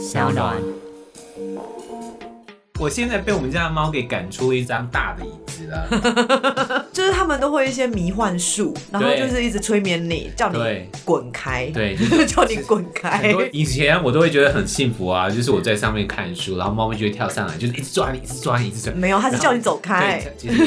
小暖。我现在被我们家的猫给赶出一张大的椅子了，就是他们都会一些迷幻术，然后就是一直催眠你，叫你滚开，对，就是叫你滚开。以前我都会觉得很幸福啊，就是我在上面看书，然后猫咪就会跳上来，就是一直抓你，一直抓你，一直抓。没有，它是叫你走开。对，其实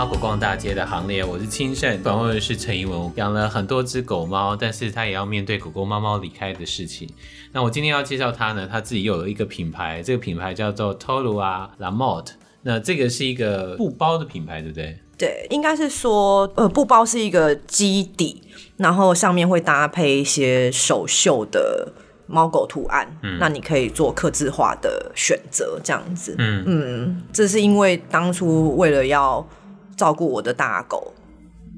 阿猫狗逛大街的行列，我是清盛，访问的是陈怡文。我养了很多只狗猫，但是他也要面对狗狗猫猫离开的事情。那我今天要介绍他呢，他自己有了一个品牌，这个品牌叫做 Tolua Lamote。那这个是一个布包的品牌，对不对？对，应该是说，呃，布包是一个基底，然后上面会搭配一些手绣的。猫狗图案，嗯，那你可以做刻字化的选择，这样子，嗯嗯，这是因为当初为了要照顾我的大狗，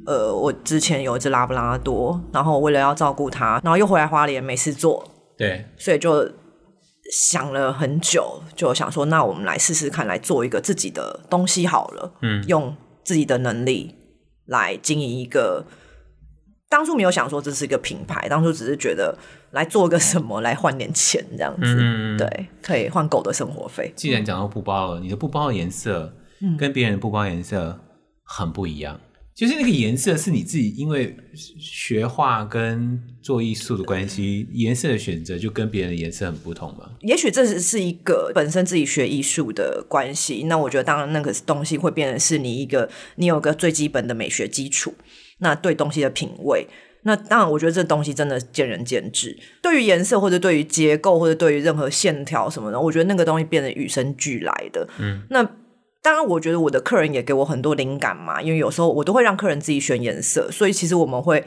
呃，我之前有一只拉布拉多，然后为了要照顾它，然后又回来花莲没事做，对，所以就想了很久，就想说，那我们来试试看，来做一个自己的东西好了，嗯，用自己的能力来经营一个。当初没有想说这是一个品牌，当初只是觉得来做个什么来换点钱这样子，嗯、对，可以换狗的生活费。既然讲到布包了，你的布包的颜色跟别人的布包颜色很不一样，嗯、就是那个颜色是你自己因为学画跟做艺术的关系，颜色的选择就跟别人的颜色很不同嘛？也许这是一个本身自己学艺术的关系，那我觉得当然那个东西会变成是你一个你有个最基本的美学基础。那对东西的品味，那当然，我觉得这东西真的见仁见智。对于颜色，或者对于结构，或者对于任何线条什么的，我觉得那个东西变得与生俱来的。嗯，那当然，我觉得我的客人也给我很多灵感嘛，因为有时候我都会让客人自己选颜色，所以其实我们会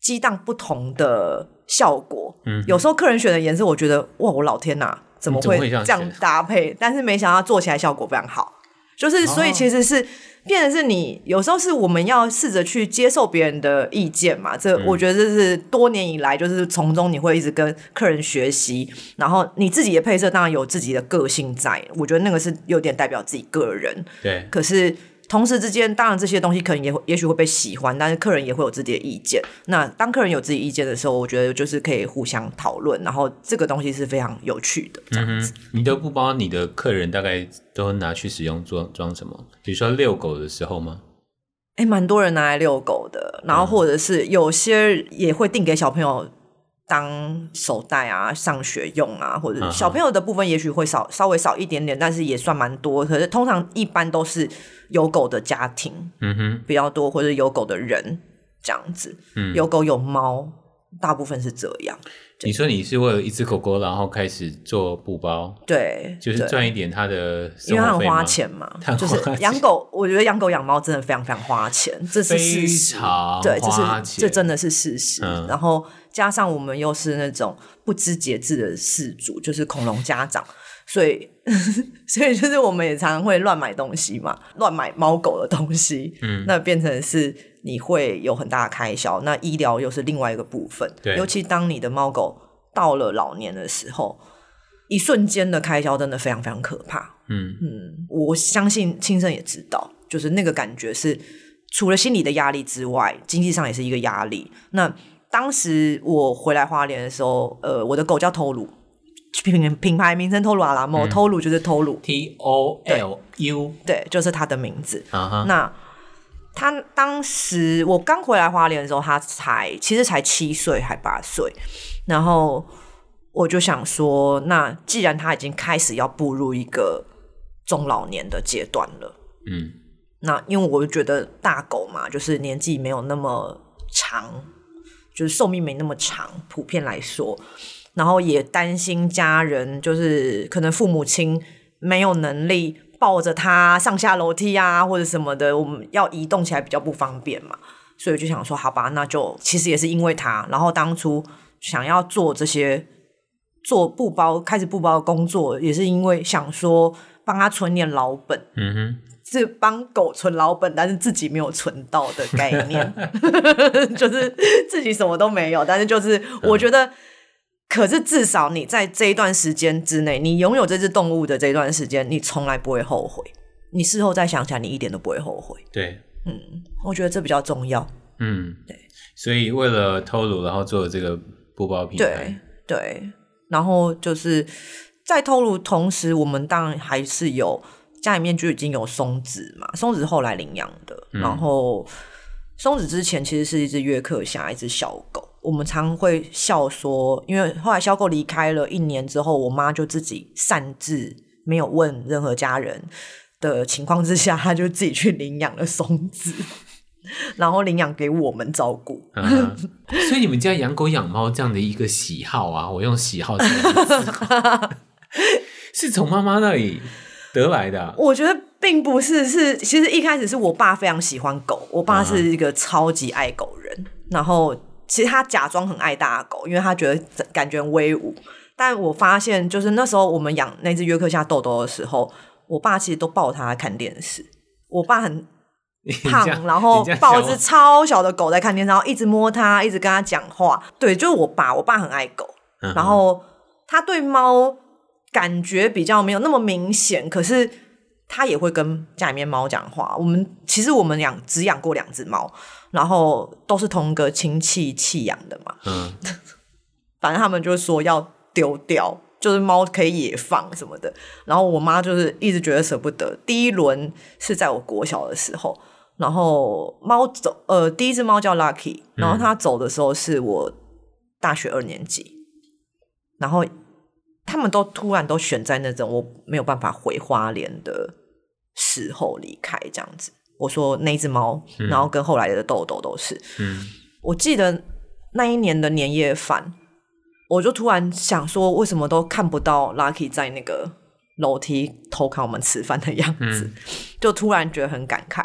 激荡不同的效果。嗯，有时候客人选的颜色，我觉得哇，我老天哪，怎么会这样搭配？但是没想到做起来效果非常好，就是所以其实是。哦变的是你有时候是我们要试着去接受别人的意见嘛，这我觉得这是多年以来就是从中你会一直跟客人学习，然后你自己的配色当然有自己的个性在，我觉得那个是有点代表自己个人。对，可是。同时之间，当然这些东西可能也会也许会被喜欢，但是客人也会有自己的意见。那当客人有自己意见的时候，我觉得就是可以互相讨论，然后这个东西是非常有趣的。这样子，嗯、你的布包，你的客人大概都拿去使用装装什么？比如说遛狗的时候吗？哎，蛮多人拿来遛狗的，然后或者是有些也会订给小朋友。当手袋啊，上学用啊，或者小朋友的部分，也许会少稍微少一点点，但是也算蛮多。可是通常一般都是有狗的家庭，嗯哼，比较多，或者有狗的人这样子，嗯，有狗有猫，大部分是这样。你说你是为了一只狗狗，然后开始做布包，对，就是赚一点它的因为它很花钱嘛，就是养狗，我觉得养狗养猫真的非常非常花钱，这是事实，对，这是这真的是事实，嗯、然后加上我们又是那种不知节制的事主，就是恐龙家长，所以 所以就是我们也常常会乱买东西嘛，乱买猫狗的东西，嗯，那变成是。你会有很大的开销，那医疗又是另外一个部分。对，尤其当你的猫狗到了老年的时候，一瞬间的开销真的非常非常可怕。嗯嗯，我相信亲生也知道，就是那个感觉是除了心理的压力之外，经济上也是一个压力。那当时我回来花莲的时候，呃，我的狗叫偷鲁，品品牌名称偷鲁阿拉莫，偷鲁就是偷鲁，T O L U，对，就是他的名字。Uh huh. 那他当时我刚回来花莲的时候，他才其实才七岁还八岁，然后我就想说，那既然他已经开始要步入一个中老年的阶段了，嗯，那因为我就觉得大狗嘛，就是年纪没有那么长，就是寿命没那么长，普遍来说，然后也担心家人，就是可能父母亲没有能力。抱着他上下楼梯啊，或者什么的，我们要移动起来比较不方便嘛，所以我就想说，好吧，那就其实也是因为他，然后当初想要做这些做布包，开始布包的工作，也是因为想说帮他存点老本，嗯哼，是帮狗存老本，但是自己没有存到的概念 就是自己什么都没有，但是就是我觉得可是至少你在这一段时间之内，你拥有这只动物的这段时间，你从来不会后悔。你事后再想起来，你一点都不会后悔。对，嗯，我觉得这比较重要。嗯，对。所以为了偷鲁，然后做了这个布包品牌。对对，然后就是在偷鲁同时，我们当然还是有家里面就已经有松子嘛，松子后来领养的，嗯、然后松子之前其实是一只约克夏，一只小狗。我们常会笑说，因为后来小狗离开了一年之后，我妈就自己擅自没有问任何家人的情况之下，她就自己去领养了松子，然后领养给我们照顾。嗯、所以你们家养狗养猫这样的一个喜好啊，我用喜好这个，是从妈妈那里得来的、啊。我觉得并不是，是其实一开始是我爸非常喜欢狗，我爸是一个超级爱狗人，嗯、然后。其实他假装很爱大狗，因为他觉得感觉威武。但我发现，就是那时候我们养那只约克夏豆豆的时候，我爸其实都抱它看电视。我爸很胖，然后抱只超小的狗在看电视，然后一直摸它，一直跟它讲话。对，就是我爸，我爸很爱狗，嗯、然后他对猫感觉比较没有那么明显，可是他也会跟家里面猫讲话。我们其实我们养只养过两只猫。然后都是同个亲戚弃养的嘛，嗯，反正他们就说要丢掉，就是猫可以野放什么的。然后我妈就是一直觉得舍不得。第一轮是在我国小的时候，然后猫走，呃，第一只猫叫 Lucky，然后它走的时候是我大学二年级，然后他们都突然都选在那种我没有办法回花莲的时候离开，这样子。我说那只猫，然后跟后来的豆豆都是。嗯，我记得那一年的年夜饭，我就突然想说，为什么都看不到 Lucky 在那个楼梯偷看我们吃饭的样子？嗯、就突然觉得很感慨。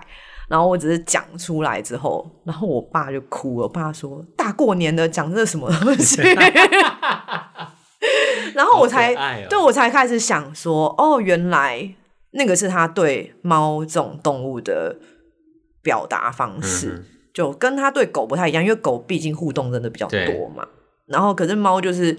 然后我只是讲出来之后，然后我爸就哭了。我爸说：“大过年的讲这什么东西？” 然后我才、哦、对我才开始想说：“哦，原来。”那个是他对猫这种动物的表达方式，嗯、就跟他对狗不太一样，因为狗毕竟互动真的比较多嘛。然后，可是猫就是，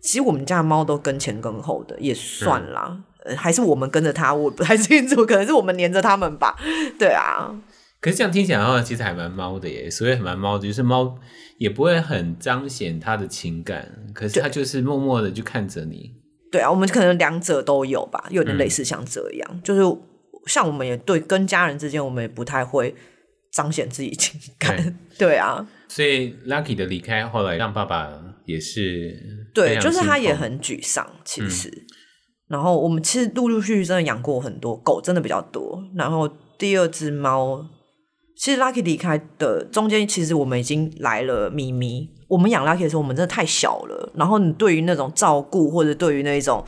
其实我们家的猫都跟前跟后的，也算啦。嗯、还是我们跟着它，我不太清楚，可能是我们黏着它们吧。对啊。可是这样听起来的话，其实还蛮猫的耶。所以还蛮猫的，就是猫也不会很彰显它的情感，可是它就是默默的就看着你。对啊，我们可能两者都有吧，有点类似像这样，嗯、就是像我们也对跟家人之间，我们也不太会彰显自己情感。对，对啊，所以 Lucky 的离开后来让爸爸也是对，就是他也很沮丧。其实，嗯、然后我们其实陆陆续续真的养过很多狗，真的比较多。然后第二只猫，其实 Lucky 离开的中间，其实我们已经来了咪咪。我们养 Lucky 的时候，我们真的太小了。然后你对于那种照顾或者对于那种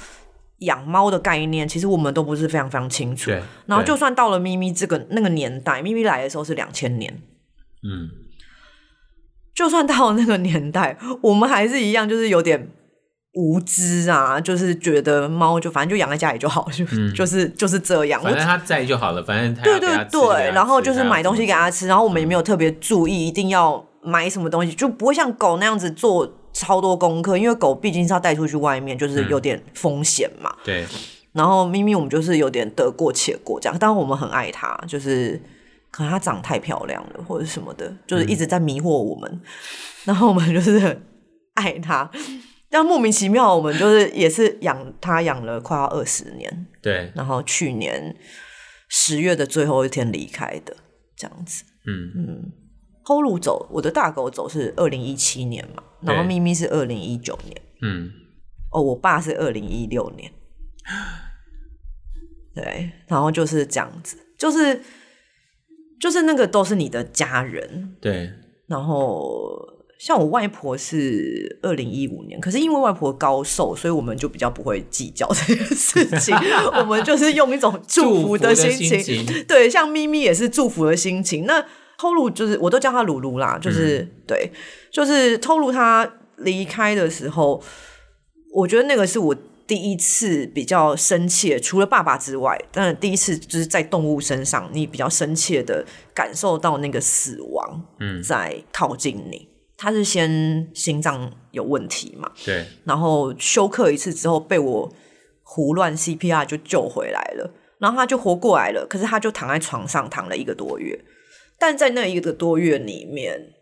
养猫的概念，其实我们都不是非常非常清楚。然后就算到了咪咪这个那个年代，咪咪来的时候是两千年，嗯，就算到了那个年代，我们还是一样，就是有点无知啊，就是觉得猫就反正就养在家里就好，就、嗯、就是就是这样，反正它在就好了，反正它对对对，然后就是买东西给它吃，然后我们也没有特别注意，一定要。买什么东西就不会像狗那样子做超多功课，因为狗毕竟是要带出去外面，就是有点风险嘛。嗯、对。然后咪咪我们就是有点得过且过这样，但我们很爱它，就是可能它长太漂亮了或者什么的，就是一直在迷惑我们。嗯、然后我们就是很爱它，但莫名其妙我们就是也是养它养了快要二十年。对。然后去年十月的最后一天离开的，这样子。嗯嗯。嗯偷鲁走，我的大狗走是二零一七年嘛，然后咪咪是二零一九年，嗯，哦，我爸是二零一六年，对，然后就是这样子，就是就是那个都是你的家人，对，然后像我外婆是二零一五年，可是因为外婆高寿，所以我们就比较不会计较这件事情，我们就是用一种祝福的心情，心情对，像咪咪也是祝福的心情，那。透露就是，我都叫他鲁鲁啦，就是、嗯、对，就是透露他离开的时候，我觉得那个是我第一次比较深切，除了爸爸之外，但是第一次就是在动物身上，你比较深切的感受到那个死亡，嗯，在靠近你。他是先心脏有问题嘛，对，然后休克一次之后被我胡乱 CPR 就救回来了，然后他就活过来了，可是他就躺在床上躺了一个多月，但在那一个多月里面。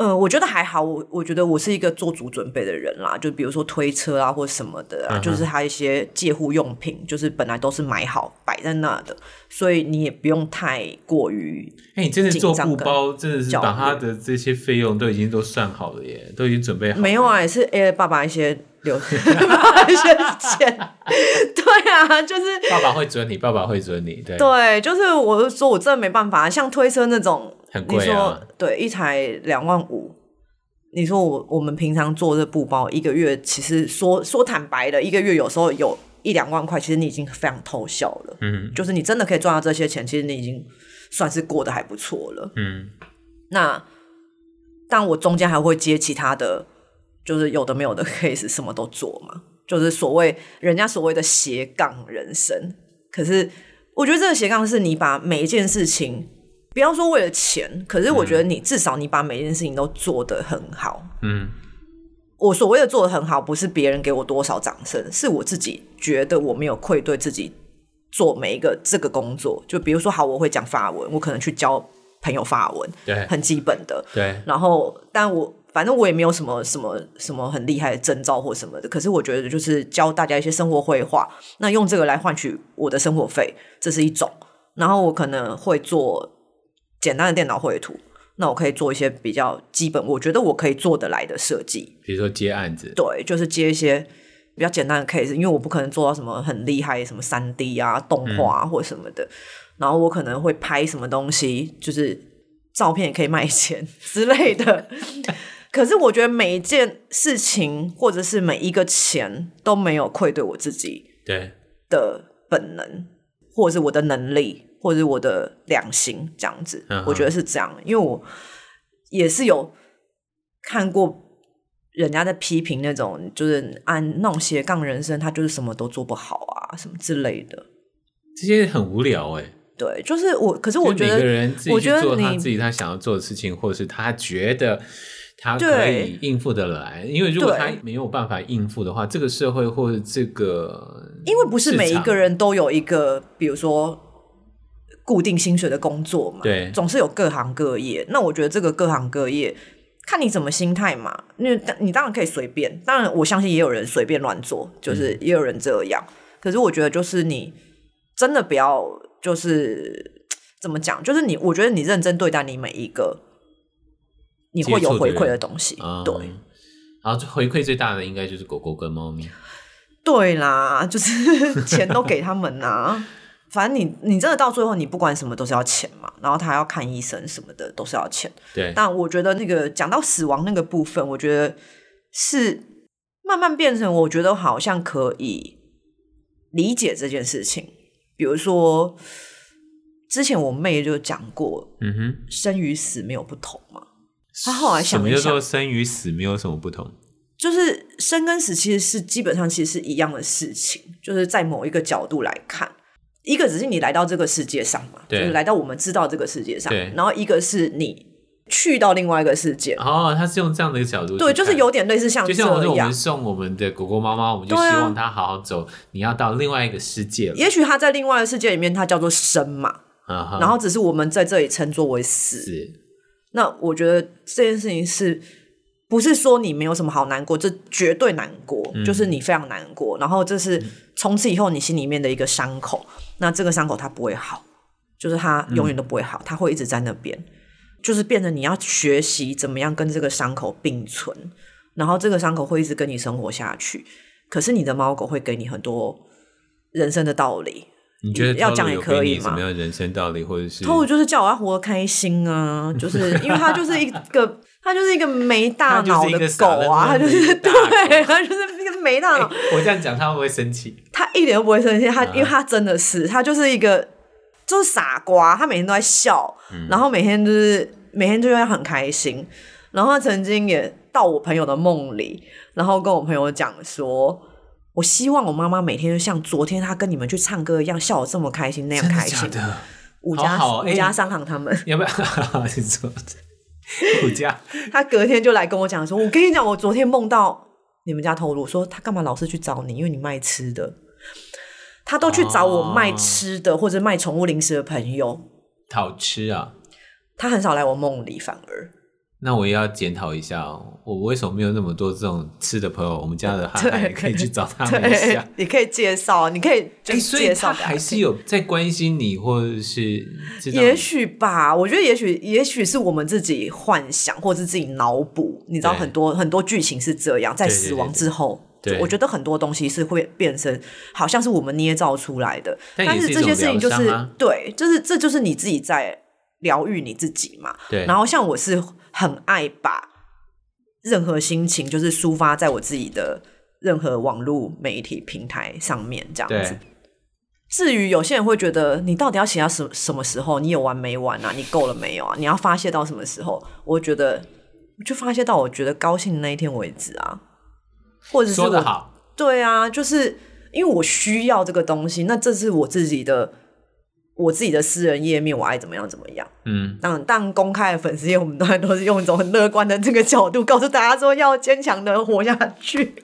呃，我觉得还好，我我觉得我是一个做足准备的人啦，就比如说推车啊或什么的啊，嗯、就是还有一些借护用品，就是本来都是买好摆在那的，所以你也不用太过于。哎、欸，你真的做布包，真的是把他的这些费用都已经都算好了耶，都已经准备好了。没有啊，也是哎，爸爸一些留 一些钱，对啊，就是爸爸会准你，爸爸会准你，对对，就是我是说我真的没办法，像推车那种。很贵啊！你说对，一台两万五。你说我我们平常做这布包，一个月其实说说坦白的，一个月有时候有一两万块，其实你已经非常偷笑了。嗯，就是你真的可以赚到这些钱，其实你已经算是过得还不错了。嗯，那但我中间还会接其他的，就是有的没有的 case，什么都做嘛，就是所谓人家所谓的斜杠人生。可是我觉得这个斜杠是你把每一件事情。不要说为了钱，可是我觉得你至少你把每件事情都做得很好。嗯，我所谓的做得很好，不是别人给我多少掌声，是我自己觉得我没有愧对自己做每一个这个工作。就比如说，好，我会讲法文，我可能去教朋友法文，对，很基本的，对。然后，但我反正我也没有什么什么什么很厉害的征兆或什么的。可是我觉得，就是教大家一些生活绘画，那用这个来换取我的生活费，这是一种。然后我可能会做。简单的电脑绘图，那我可以做一些比较基本，我觉得我可以做得来的设计，比如说接案子，对，就是接一些比较简单的 case，因为我不可能做到什么很厉害，什么三 D 啊、动画啊或什么的。嗯、然后我可能会拍什么东西，就是照片也可以卖钱 之类的。可是我觉得每一件事情或者是每一个钱都没有愧对我自己对的本能，或者是我的能力。或者我的良心这样子，嗯、我觉得是这样，因为我也是有看过人家在批评那种，就是按那种斜杠人生，他就是什么都做不好啊，什么之类的。这些很无聊哎、欸。对，就是我，可是我觉得，每个人自己做他自己他想要做的事情，或者是他觉得他可以应付得来。因为如果他没有办法应付的话，这个社会或者这个，因为不是每一个人都有一个，比如说。固定薪水的工作嘛，对，总是有各行各业。那我觉得这个各行各业，看你怎么心态嘛。因为你当然可以随便，当然我相信也有人随便乱做，就是也有人这样。嗯、可是我觉得，就是你真的不要，就是 怎么讲，就是你，我觉得你认真对待你每一个，你会有回馈的东西。嗯、对，然后回馈最大的应该就是狗狗跟猫咪。对啦，就是钱都给他们呐。反正你你真的到最后，你不管什么都是要钱嘛，然后他要看医生什么的都是要钱。对。但我觉得那个讲到死亡那个部分，我觉得是慢慢变成，我觉得好像可以理解这件事情。比如说，之前我妹就讲过，嗯哼，生与死没有不同嘛。她后来想一想，什么叫做生与死没有什么不同？就是生跟死其实是基本上其实是一样的事情，就是在某一个角度来看。一个只是你来到这个世界上嘛，就是来到我们知道这个世界上，然后一个是你去到另外一个世界。哦，他是用这样的一个角度，对，就是有点类似像就像我们送我们的狗狗猫猫，我们就希望它好好走。啊、你要到另外一个世界了，也许它在另外一个世界里面，它叫做生嘛，啊、然后只是我们在这里称作为死。那我觉得这件事情是。不是说你没有什么好难过，这绝对难过，嗯、就是你非常难过。然后这是从此以后你心里面的一个伤口，那这个伤口它不会好，就是它永远都不会好，嗯、它会一直在那边，就是变成你要学习怎么样跟这个伤口并存，然后这个伤口会一直跟你生活下去。可是你的猫狗会给你很多人生的道理，你觉得要讲也可以吗？什么样人生道理，或者是？偷就是叫我要活得开心啊，就是因为它就是一个。它就是一个没大脑的狗啊，它就是对，它就是没大脑。我这样讲，他会不会生气？他一点都不会生气，他因为他真的是，他就是一个就是傻瓜，他每天都在笑，然后每天就是每天就会很开心。然后他曾经也到我朋友的梦里，然后跟我朋友讲说：“我希望我妈妈每天就像昨天她跟你们去唱歌一样，笑得这么开心，那样开心的。”五家五家商行他们要不要？我 家他隔天就来跟我讲说：“我跟你讲，我昨天梦到你们家透露说，他干嘛老是去找你？因为你卖吃的，他都去找我卖吃的、哦、或者卖宠物零食的朋友好吃啊。他很少来我梦里，反而。”那我也要检讨一下哦，我为什么没有那么多这种吃的朋友？我们家的憨憨也可以去找他们一下。你可以介绍，你可以就介绍、欸，还是有在关心你，或者是也许吧？我觉得也许也许是我们自己幻想，或者是自己脑补。你知道很多很多剧情是这样，在死亡之后，对对对对，我觉得很多东西是会变成好像是我们捏造出来的。但，但是这些事情就是、啊、对，就是这就是你自己在疗愈你自己嘛。对，然后像我是。很爱把任何心情就是抒发在我自己的任何网络媒体平台上面，这样子。至于有些人会觉得，你到底要写到什什么时候？你有完没完啊？你够了没有啊？你要发泄到什么时候？我觉得就发泄到我觉得高兴的那一天为止啊。或者是说得好，对啊，就是因为我需要这个东西，那这是我自己的。我自己的私人页面，我爱怎么样怎么样。嗯，但但公开的粉丝页，我们当然都是用一种很乐观的这个角度，告诉大家说要坚强的活下去。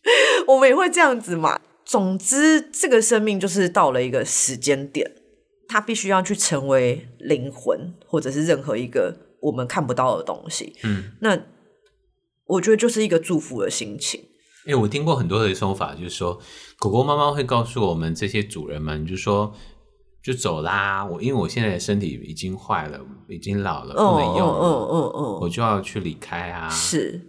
我们也会这样子嘛。总之，这个生命就是到了一个时间点，它必须要去成为灵魂，或者是任何一个我们看不到的东西。嗯，那我觉得就是一个祝福的心情。哎、欸，我听过很多的说法，就是说狗狗、猫猫会告诉我们这些主人们，就是说。就走啦！我因为我现在的身体已经坏了，已经老了，不能用了，嗯嗯嗯，我就要去离开啊。是，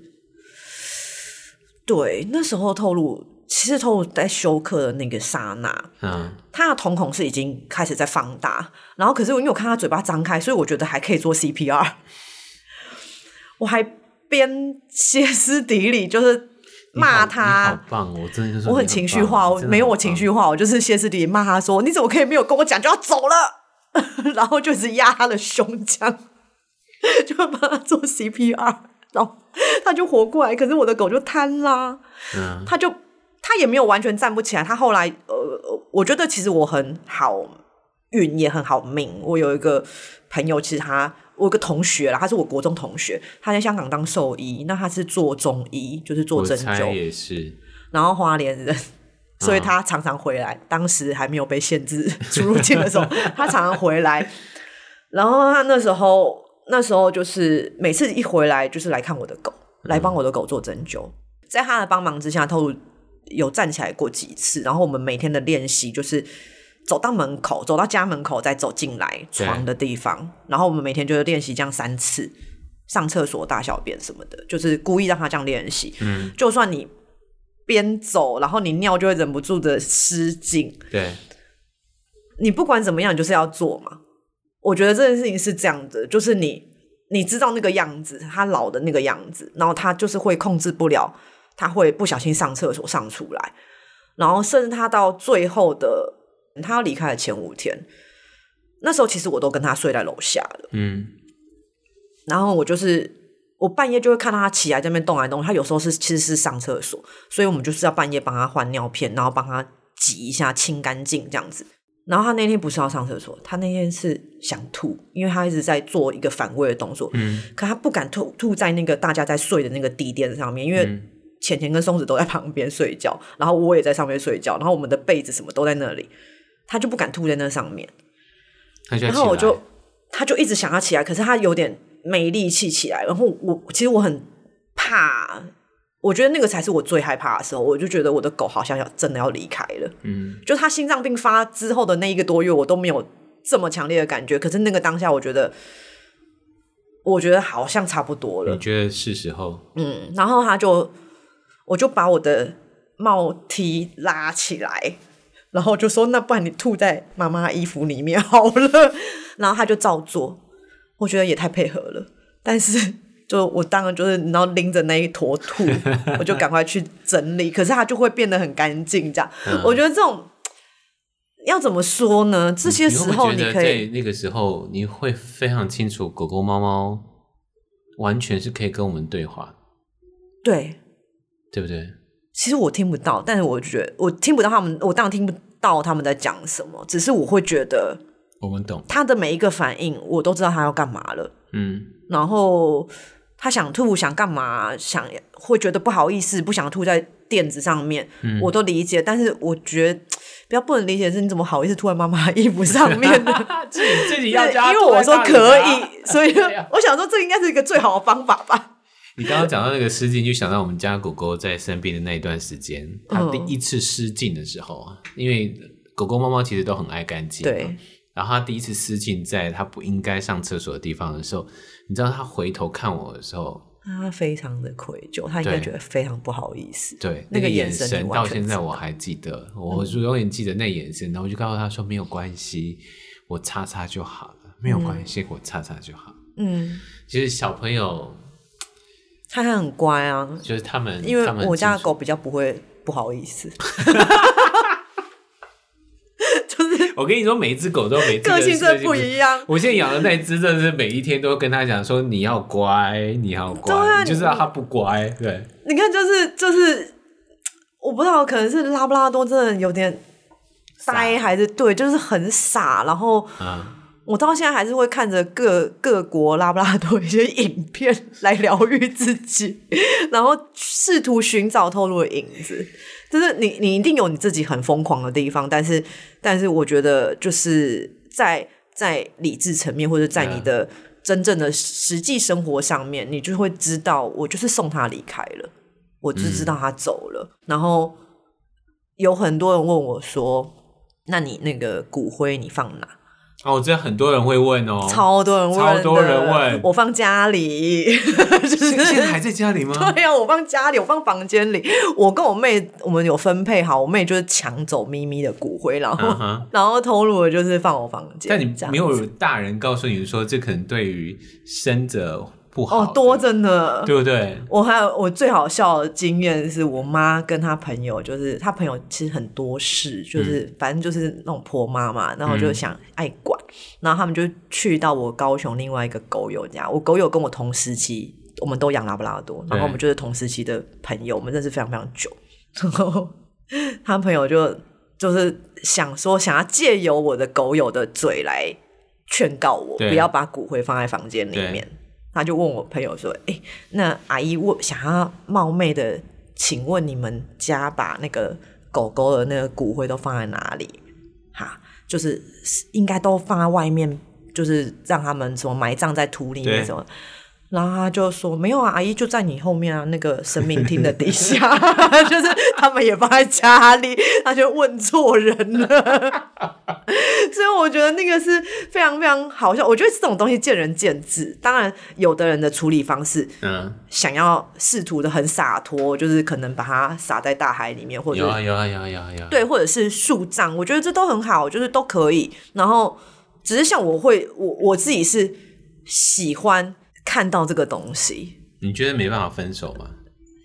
对，那时候透露，其实透露在休克的那个刹那，嗯，他的瞳孔是已经开始在放大，然后可是因为我看他嘴巴张开，所以我觉得还可以做 CPR，我还边歇斯底里，就是。骂他，好棒！我真的就是我很情绪化，我没有我情绪化，我就是歇斯底里骂他说：“你怎么可以没有跟我讲就要走了？” 然后就是压他的胸腔，就帮他做 CPR，然后他就活过来。可是我的狗就瘫啦，嗯，他就他也没有完全站不起来。他后来呃，我觉得其实我很好运，也很好命。我有一个朋友，其实他。我有个同学啦，他是我国中同学，他在香港当兽医，那他是做中医，就是做针灸，也是。然后花莲人，所以他常常回来。哦、当时还没有被限制 出入境的时候，他常常回来。然后他那时候，那时候就是每次一回来，就是来看我的狗，来帮我的狗做针灸。嗯、在他的帮忙之下，透露有站起来过几次。然后我们每天的练习就是。走到门口，走到家门口，再走进来床的地方。然后我们每天就是练习这样三次，上厕所、大小便什么的，就是故意让他这样练习。嗯，就算你边走，然后你尿就会忍不住的失禁。对，你不管怎么样，你就是要做嘛。我觉得这件事情是这样的，就是你你知道那个样子，他老的那个样子，然后他就是会控制不了，他会不小心上厕所上出来，然后甚至他到最后的。他要离开的前五天，那时候其实我都跟他睡在楼下了。嗯，然后我就是我半夜就会看到他起来在那边动来动去。他有时候是其实是上厕所，所以我们就是要半夜帮他换尿片，然后帮他挤一下清干净这样子。然后他那天不是要上厕所，他那天是想吐，因为他一直在做一个反胃的动作。嗯，可他不敢吐，吐在那个大家在睡的那个地垫上面，因为浅浅跟松子都在旁边睡觉，然后我也在上面睡觉，然后我们的被子什么都在那里。他就不敢吐在那上面，然后我就，他就一直想要起来，可是他有点没力气起来。然后我其实我很怕，我觉得那个才是我最害怕的时候。我就觉得我的狗好像要真的要离开了。嗯，就他心脏病发之后的那一个多月，我都没有这么强烈的感觉。可是那个当下，我觉得，我觉得好像差不多了。你觉得是时候？嗯，然后他就，我就把我的帽 T 拉起来。然后就说：“那不然你吐在妈妈衣服里面好了。”然后他就照做，我觉得也太配合了。但是就我当然就是，然后拎着那一坨吐，我就赶快去整理。可是它就会变得很干净，这样。嗯、我觉得这种要怎么说呢？这些时候你可以，在那个时候你会非常清楚，狗狗、猫猫完全是可以跟我们对话，对，对不对？其实我听不到，但是我觉得我听不到他们，我当然听不到他们在讲什么。只是我会觉得，我们懂他的每一个反应，我都知道他要干嘛了。嗯，然后他想吐想干嘛，想会觉得不好意思，不想吐在垫子上面，嗯我都理解。但是我觉得比较不能理解的是，你怎么好意思吐在妈妈的衣服上面 呢？自己自己要加因为我说可啊以，所以 我想说这应该是一个最好的方法吧。你刚刚讲到那个失禁，就想到我们家狗狗在生病的那一段时间，它第一次失禁的时候啊，因为狗狗、猫猫其实都很爱干净，对。然后它第一次失禁，在它不应该上厕所的地方的时候，你知道它回头看我的时候，它非常的愧疚，它应该觉得非常不好意思。对，那个眼眼神到现在我还记得，我就永远记得那眼神。然后我就告诉他说：“没有关系，我擦擦就好了，没有关系，我擦擦就好。”嗯，其实小朋友他还很乖啊，就是他们，因为我家的狗比较不会不好意思，我跟你说，每一只狗都有每个性真的不。一样。我现在养的那只真的是每一天都跟他讲说你要乖，你要乖，对啊你就知道它不乖。对，你看，就是就是，我不知道，可能是拉布拉多真的有点呆，还是对，就是很傻。然后啊，我到现在还是会看着各各国拉布拉多一些影片来疗愈自己，然后试图寻找透露的影子。就是你，你一定有你自己很疯狂的地方，但是，但是我觉得就是在在理智层面，或者在你的真正的实际生活上面，你就会知道，我就是送他离开了，我就知道他走了。然后有很多人问我说：“那你那个骨灰你放哪？”哦，我知道很多人会问哦，超多人问，超多人问我放家里，就是现在还在家里吗？对呀、啊，我放家里，我放房间里。我跟我妹，我们有分配好，我妹就是抢走咪咪的骨灰，然后、然后偷录的就是放我房间。但你没有大人告诉你说，这可能对于生者不好哦，多真的。对不对？我还有我最好笑的经验是我妈跟她朋友，就是她朋友其实很多事，就是、嗯。反正就是那种婆妈嘛，然后就想爱管，然后他们就去到我高雄另外一个狗友家，我狗友跟我同时期，我们都养拉布拉多，然后我们就是同时期的朋友，我们认识非常非常久，然后他朋友就就是想说想要借由我的狗友的嘴来劝告我不要把骨灰放在房间里面对。他就问我朋友说：“哎、那阿姨问想要冒昧的，请问你们家把那个狗狗的那个骨灰都放在哪里？哈，就是应该都放在外面，就是让他们什么埋葬在土里面什么。”然后他就说：“没有啊，阿姨就在你后面啊，那个神明厅的底下，就是他们也放在家里。”他就问错人了，所以我觉得那个是非常非常好笑。我觉得这种东西见仁见智，当然有的人的处理方式，嗯，想要试图的很洒脱，就是可能把它撒在大海里面，或者有啊有啊有啊有啊有啊。对，或者是树葬，我觉得这都很好，就是都可以。然后只是像我会，我我自己是喜欢看到这个东西。你觉得没办法分手吗？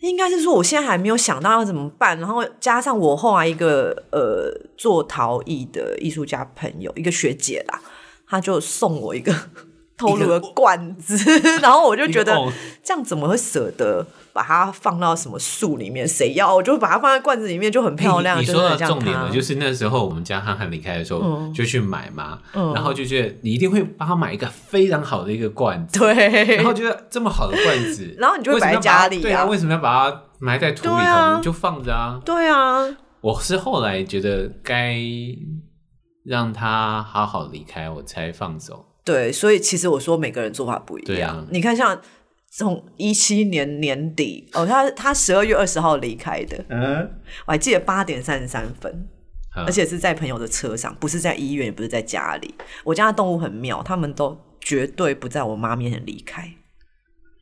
应该是说，我现在还没有想到要怎么办。然后加上我后来一个呃做陶艺的艺术家朋友，一个学姐啦，她就送我一个透露的罐子，然后我就觉得这样怎么会舍得把它放到什么树里面？谁要？我就把它放在罐子里面，就很漂亮。你你说到就是很像它重点了，就是那时候我们家汉汉离开的时候，嗯就去买嘛，然后就觉得你一定会帮他买一个非常好的一个罐子，对，然后觉得这么好的罐子，然后你就会摆在家里啊对啊，为什么要把它埋在土里头？啊你就放着啊。对啊，我是后来觉得该让他好好离开，我才放手。对，所以其实我说每个人做法不一样。你看，像从一七年年底哦，他他十二月二十号离开的，嗯，我还记得八点三十三分，好而且是在朋友的车上，不是在医院，也不是在家里。我家的动物很妙，他们都绝对不在我妈面前离开，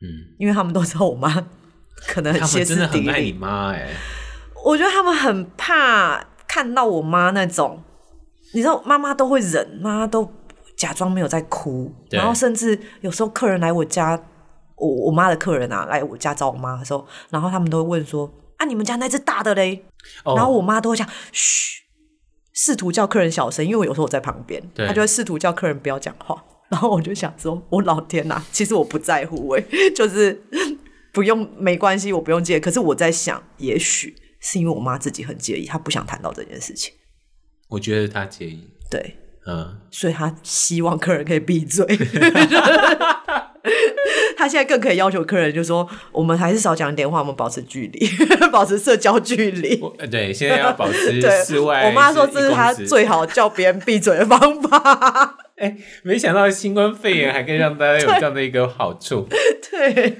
嗯，因为他们都知道我妈 可能很歇斯们真的很底里。爱你妈哎、我觉得他们很怕看到我妈那种，你知道，妈妈都会忍，妈妈都假装没有在哭，然后甚至有时候客人来我家，我我妈的客人啊来我家找我妈的时候，然后他们都会问说：“啊，你们家那只大的嘞？”哦。然后我妈都会讲：“嘘，试图叫客人小声，因为我有时候我在旁边，对。她就会试图叫客人不要讲话。”然后我就想说：“我老天呐，其实我不在乎哎、就是不用没关系，我不用介意。可是我在想，也许是因为我妈自己很介意，她不想谈到这件事情，我觉得她介意，对，嗯，所以他希望客人可以闭嘴。他现在更可以要求客人，就说我们还是少讲一点话，我们保持距离，保持社交距离。对，现在要保持室外。我妈说这是她最好叫别人闭嘴的方法。哎、欸，没想到新冠肺炎还可以让大家有这样的一个好处。对，对，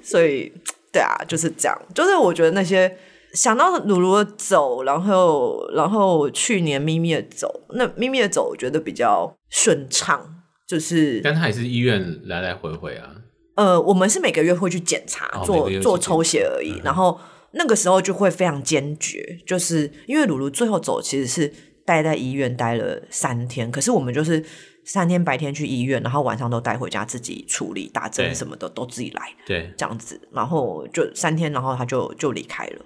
所以对啊，就是这样。就是我觉得那些想到鲁鲁的走，然后然后去年咪咪的走，那咪咪的走我觉得比较顺畅，就是但他也是医院来来回回啊。呃，我们是每个月会去检查，哦、做做抽血而已。嗯、然后那个时候就会非常坚决，就是因为鲁鲁最后走其实是。待在医院待了三天，可是我们就是三天白天去医院，然后晚上都带回家自己处理打针什么的，都自己来，对，这样子，然后就三天，然后他就就离开了，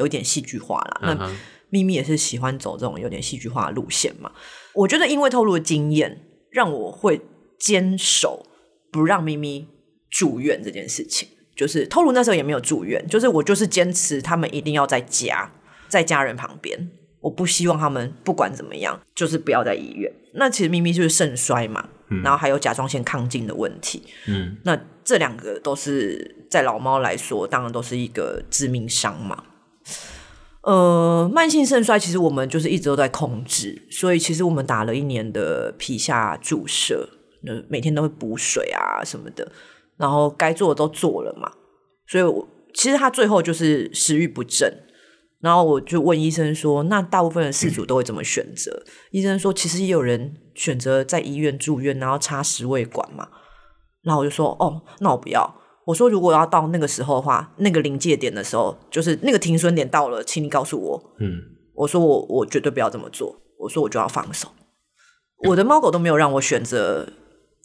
有点戏剧化了。Uh. 那咪咪也是喜欢走这种有点戏剧化的路线嘛？我觉得因为透露的经验，让我会坚守不让咪咪住院这件事情。就是透露那时候也没有住院，就是我就是坚持他们一定要在家，在家人旁边。我不希望他们不管怎么样，就是不要在医院。那其实咪咪就是肾衰嘛，嗯、然后还有甲状腺亢进的问题。嗯，那这两个都是在老猫来说，当然都是一个致命伤嘛。呃，慢性肾衰其实我们就是一直都在控制，所以其实我们打了一年的皮下注射，每天都会补水啊什么的，然后该做的都做了嘛。所以我其实他最后就是食欲不振。然后我就问医生说：“那大部分的饲主都会怎么选择？”、医生说：“其实也有人选择在医院住院，然后插食胃管嘛。”然后我就说：“哦，那我不要。”我说：“如果要到那个时候的话，那个临界点的时候，就是那个停损点到了，请你告诉我。”嗯，我说我我绝对不要这么做。我说我就要放手。我的猫狗都没有让我选择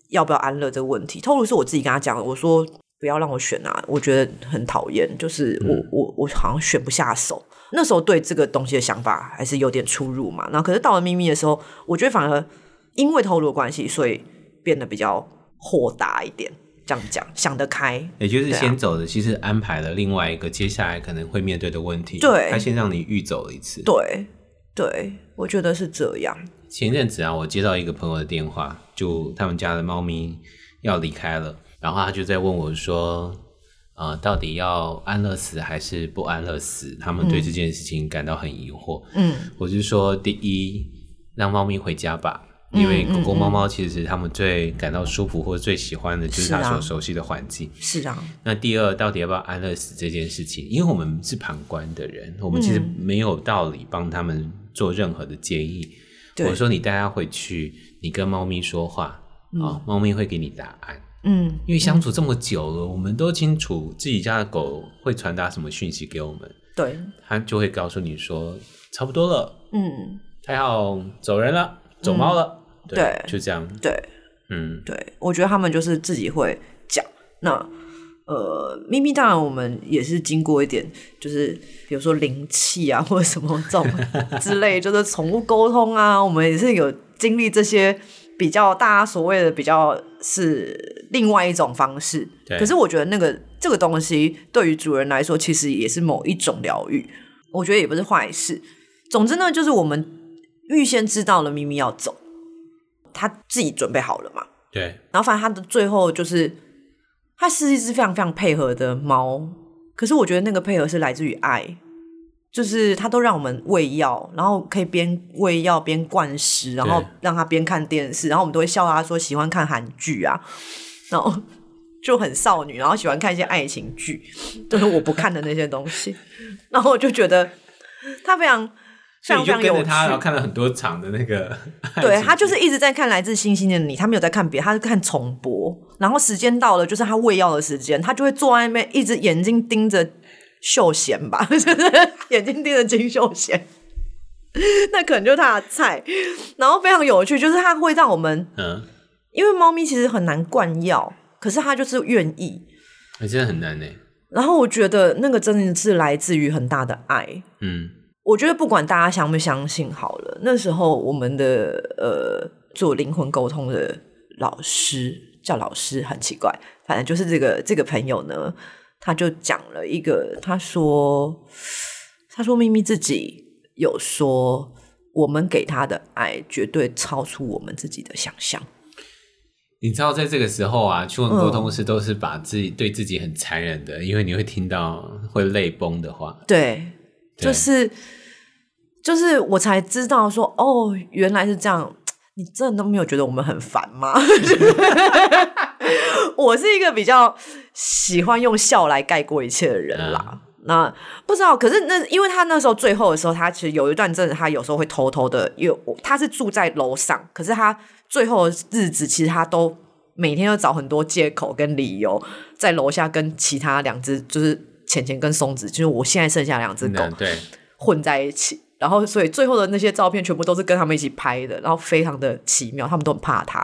要不要安乐这个问题，透露是我自己跟他讲的。我说不要让我选啊，我觉得很讨厌，就是我、嗯、我我好像选不下手。那时候对这个东西的想法还是有点出入嘛，然后可是到了咪咪的时候，我觉得反而因为透露的关系，所以变得比较豁达一点。这样讲，想得开，也就是先走的，啊、其实安排了另外一个接下来可能会面对的问题。对，他先让你预走了一次。对，对，我觉得是这样。前阵子啊，我接到一个朋友的电话，就他们家的猫咪要离开了，然后他就在问我说。呃，到底要安乐死还是不安乐死？他们对这件事情感到很疑惑。嗯，我就说，第一，让猫咪回家吧，嗯、因为狗狗、猫猫其实是他们最感到舒服或者最喜欢的就是它所熟悉的环境。是啊。那第二，到底要不要安乐死这件事情？因为我们是旁观的人，我们其实没有道理帮他们做任何的建议。嗯、我说，你带它回去，你跟猫咪说话啊，猫咪会给你答案。嗯，因为相处这么久了，嗯、我们都清楚自己家的狗会传达什么讯息给我们。对，它就会告诉你说差不多了，嗯，它要走人了，走猫了，嗯、对，对就这样。对，嗯，对，我觉得他们就是自己会讲。那呃，咪咪当然我们也是经过一点，就是比如说灵气啊，或者什么这种之类，就是宠物沟通啊，我们也是有经历这些。比较大家所谓的比较是另外一种方式，对可是我觉得那个这个东西对于主人来说，其实也是某一种疗愈，我觉得也不是坏事。总之呢，就是我们预先知道了咪咪要走，他自己准备好了嘛。对。然后反正他的最后就是，他是一只非常非常配合的猫，可是我觉得那个配合是来自于爱。就是他都让我们喂药，然后可以边喂药边灌食，然后让他边看电视，然后我们都会笑他说喜欢看韩剧啊，然后就很少女，然后喜欢看一些爱情剧，就是我不看的那些东西，然后我就觉得他非常非常非常有趣。他然后看了很多场的那个，对，他就是一直在看《来自星星的你》，他没有在看别，他是看重播，然后时间到了，就是他喂药的时间，他就会坐在那边，一直眼睛盯着。秀贤吧，就是眼睛盯着金秀贤，那可能就是他的菜。然后非常有趣，就是他会让我们，嗯，因为猫咪其实很难灌药，可是他就是愿意，欸、真的很难呢。然后我觉得那个真的是来自于很大的爱，嗯，我觉得不管大家相不相信，好了，那时候我们的呃做灵魂沟通的老师叫老师很奇怪，反正就是这个这个朋友呢。他就讲了一个，他说：“他说咪咪自己有说，我们给他的爱绝对超出我们自己的想象。你知道，在这个时候啊，去问沟通师都是把自己对自己很残忍的，因为你会听到会泪崩的话。对，就是就是我才知道说，哦，原来是这样。你真的都没有觉得我们很烦吗？我是一个比较喜欢用笑来盖过一切的人啦。嗯、那不知道，可是那因为他那时候最后的时候，他其实有一段真的，他有时候会偷偷的，因为他是住在楼上，可是他最后的日子其实他都每天要找很多借口跟理由，在楼下跟其他两只就是钱钱跟松子，就是我现在剩下两只狗，对，混在一起。然后，所以最后的那些照片全部都是跟他们一起拍的，然后非常的奇妙，他们都很怕它。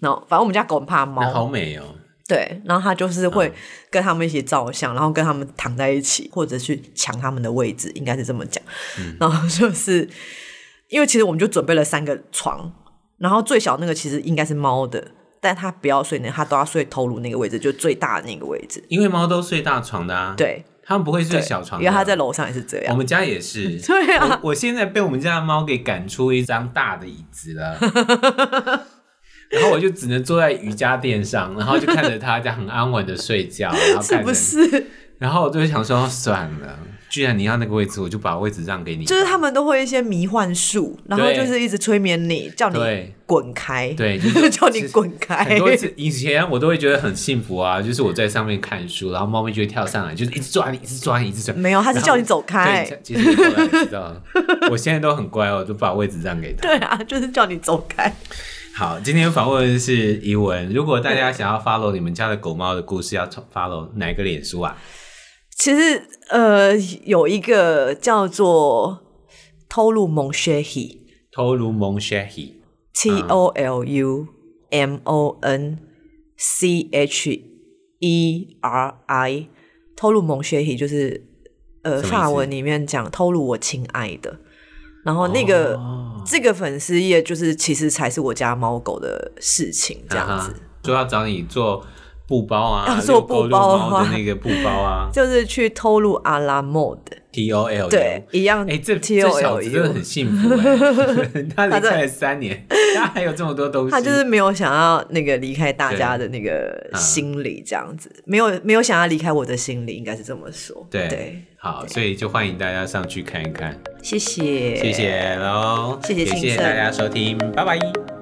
然后，反正我们家狗很怕猫，好美哦。对，然后它就是会跟他们一起照相，然后跟他们躺在一起，或者去抢他们的位置，应该是这么讲。嗯、然后就是因为其实我们就准备了三个床，然后最小那个其实应该是猫的，但他不要睡那，他都要睡头颅那个位置，就最大的那个位置。因为猫都睡大床的啊。对。他们不会睡小床，因为他在楼上也是这样。我们家也是。对啊，我，我现在被我们家的猫给赶出一张大的椅子了，然后我就只能坐在瑜伽垫上，然后就看着它这样很安稳的睡觉，然后是不是？然后我就想说，算了。既然你要那个位置，我就把位置让给你。就是他们都会一些迷幻术，然后就是一直催眠你，叫你滚开，对，就是、叫你滚开。很多次以前我都会觉得很幸福啊，就是我在上面看书，然后猫咪就会跳上来，就是一直抓你，一直抓你，一直抓。没有，他是叫你走开。其实你后来知道，我现在都很乖哦，就把位置让给他。对啊，就是叫你走开。好，今天访问的是怡文。如果大家想要 follow 你们家的狗猫的故事，要 follow 哪个脸书啊？其实，呃，有一个叫做 Tolu Monshehi，Tolu Monshehi，T O L U M O N C H E R I，Tolu Monshehi 就是呃法文里面讲透露我亲爱的，然后那个、哦、这个粉丝页就是其实才是我家猫狗的事情，这样子，说要找你做。布包啊，要做布包的话，那个布包啊，就是去透露阿拉莫的 T O L，对，一样。哎，这 T O L 真的很幸福，他离开了三年，他还有这么多东西。他就是没有想要那个离开大家的那个心理，这样子，没有没有想要离开我的心理，应该是这么说。对，好，所以就欢迎大家上去看一看。谢谢，谢谢喽，谢谢，谢谢大家收听，拜拜。